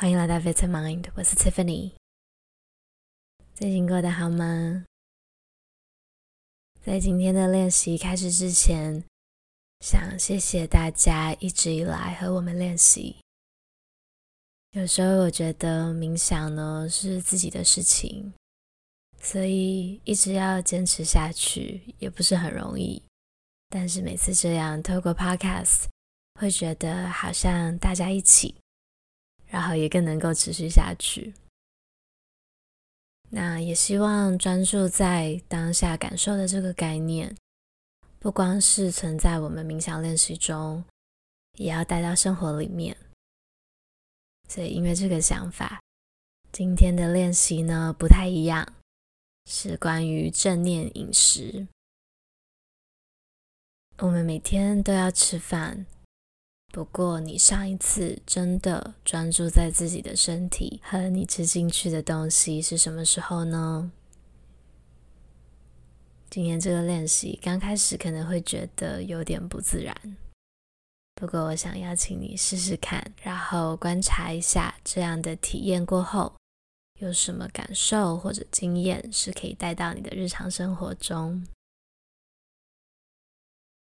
欢迎来到 Vitamind，我是 Tiffany。最近过得好吗？在今天的练习开始之前，想谢谢大家一直以来和我们练习。有时候我觉得冥想呢是自己的事情，所以一直要坚持下去也不是很容易。但是每次这样透过 Podcast，会觉得好像大家一起，然后也更能够持续下去。那也希望专注在当下感受的这个概念，不光是存在我们冥想练习中，也要带到生活里面。所以因为这个想法，今天的练习呢不太一样，是关于正念饮食。我们每天都要吃饭。不过，你上一次真的专注在自己的身体和你吃进去的东西是什么时候呢？今天这个练习刚开始可能会觉得有点不自然，不过我想邀请你试试看，然后观察一下这样的体验过后有什么感受或者经验是可以带到你的日常生活中。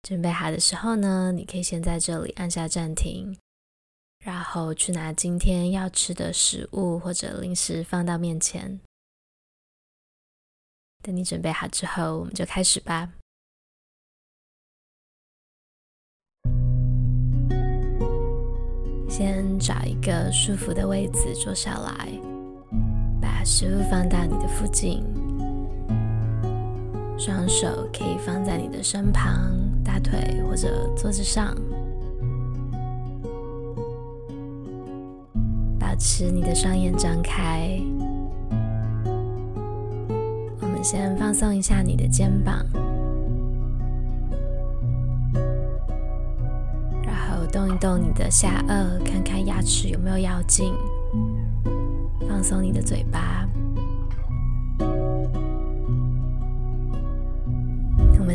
准备好的时候呢，你可以先在这里按下暂停，然后去拿今天要吃的食物或者零食放到面前。等你准备好之后，我们就开始吧。先找一个舒服的位置坐下来，把食物放到你的附近。双手可以放在你的身旁、大腿或者桌子上，保持你的双眼张开。我们先放松一下你的肩膀，然后动一动你的下颚，看看牙齿有没有咬紧。放松你的嘴巴。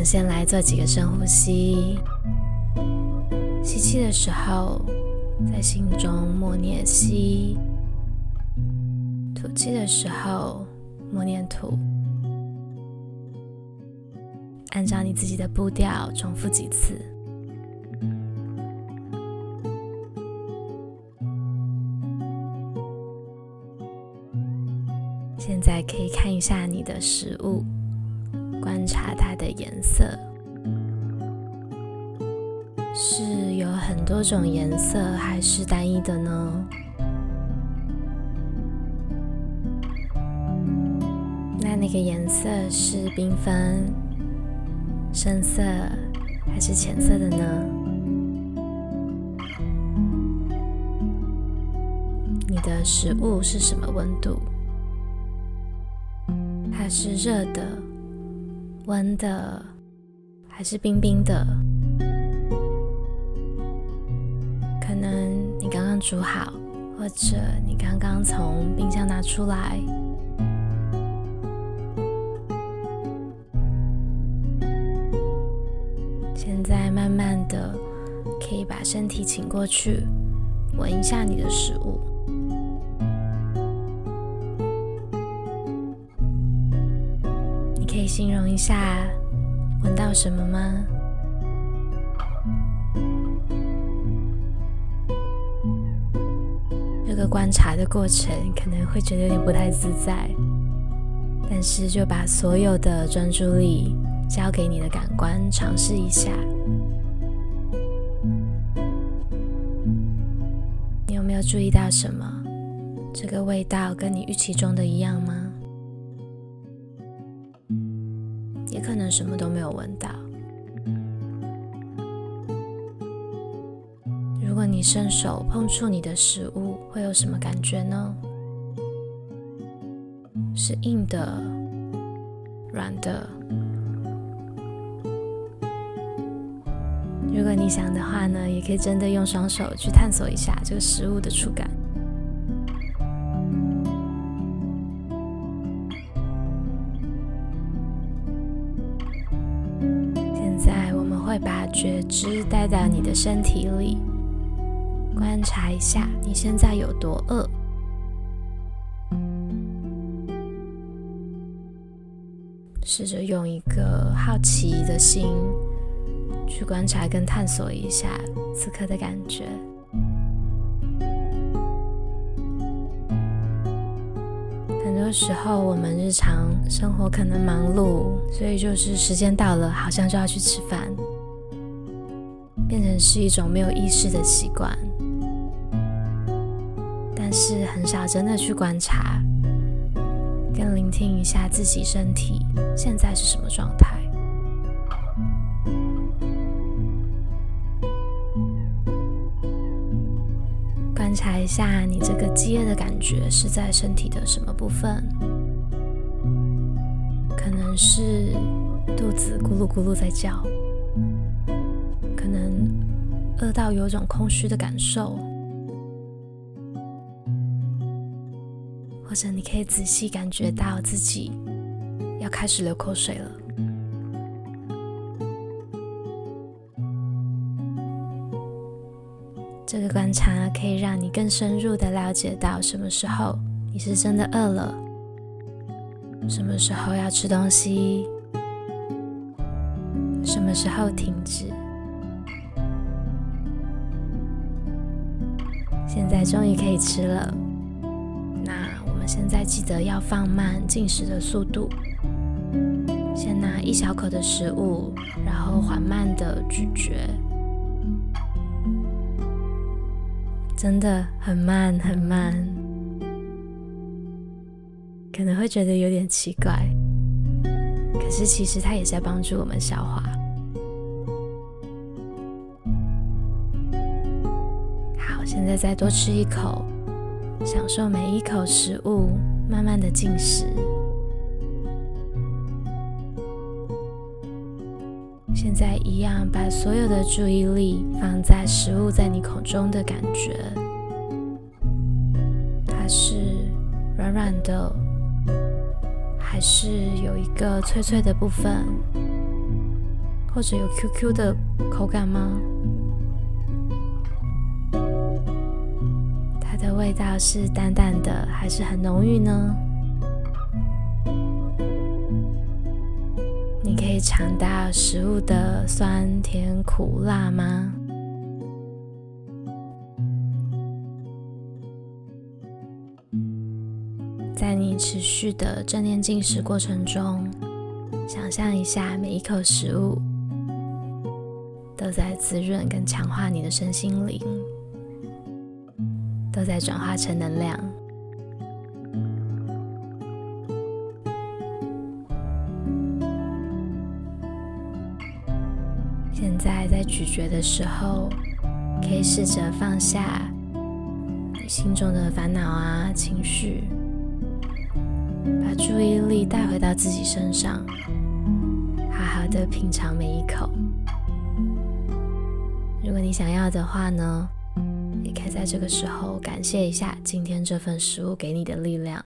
们先来做几个深呼吸。吸气的时候，在心中默念吸；吐气的时候，默念吐。按照你自己的步调重复几次。现在可以看一下你的食物。观察它的颜色，是有很多种颜色，还是单一的呢？那那个颜色是缤纷、深色还是浅色的呢？你的食物是什么温度？它是热的？温的还是冰冰的？可能你刚刚煮好，或者你刚刚从冰箱拿出来。现在慢慢的可以把身体倾过去，闻一下你的食物。可以形容一下闻到什么吗？这个观察的过程可能会觉得有点不太自在，但是就把所有的专注力交给你的感官，尝试一下。你有没有注意到什么？这个味道跟你预期中的一样吗？能什么都没有闻到。如果你伸手碰触你的食物，会有什么感觉呢？是硬的、软的？如果你想的话呢，也可以真的用双手去探索一下这个食物的触感。觉知带到你的身体里观察一下你现在有多饿。试着用一个好奇的心去观察跟探索一下此刻的感觉。很多时候我们日常生活可能忙碌所以就是时间到了好像就要去吃饭。是一种没有意识的习惯。但是很少真的去观察，跟聆听一下自己身体现在是什么状态。观察一下，你这个饥饿的感觉是在身体的什么部分？可能是肚子咕噜咕噜在叫，到有种空虚的感受，或者你可以仔细感觉到自己要开始流口水了。这个观察可以让你更深入的了解到什么时候你是真的饿了，什么时候要吃东西，什么时候停止。终于可以吃了，那我们现在记得要放慢进食的速度，先拿一小口的食物，然后缓慢的咀嚼。真的很慢很慢，可能会觉得有点奇怪，可是其实它也在帮助我们消化。现在再多吃一口，享受每一口食物，慢慢的进食。现在一样，把所有的注意力放在食物在你口中的感觉，它是软软的，还是有一个脆脆的部分，或者有 QQ 的口感吗？味道是淡淡的，还是很浓郁呢？你可以尝到食物的酸甜苦辣吗？在你持续的正念进食过程中，想象一下每一口食物都在滋润跟强化你的身心灵，都在转化成能量。现在在咀嚼的时候，可以试着放下你心中的烦恼啊、情绪，把注意力带回到自己身上，好好的品尝每一口。如果你想要的话呢，也可以在这个时候感谢一下今天这份食物给你的力量。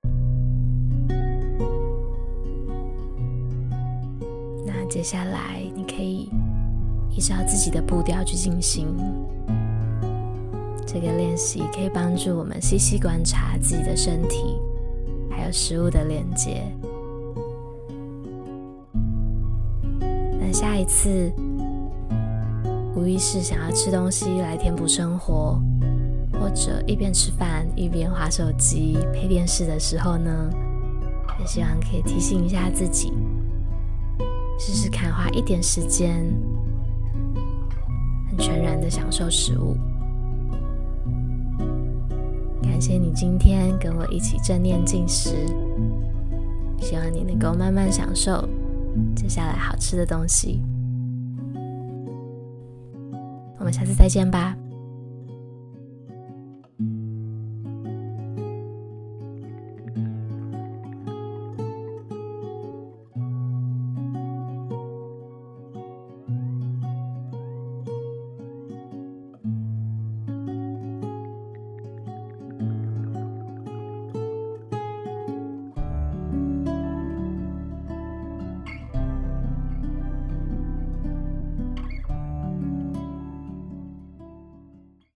那接下来你可以。依照自己的步调去进行这个练习，可以帮助我们细细观察自己的身体，还有食物的连接。那下一次无意识想要吃东西来填补生活，或者一边吃饭一边滑手机配电视的时候呢，也希望可以提醒一下自己，试试看花一点时间。很全然的享受食物。感谢你今天跟我一起正念进食，希望你能够慢慢享受接下来好吃的东西。我们下次再见吧。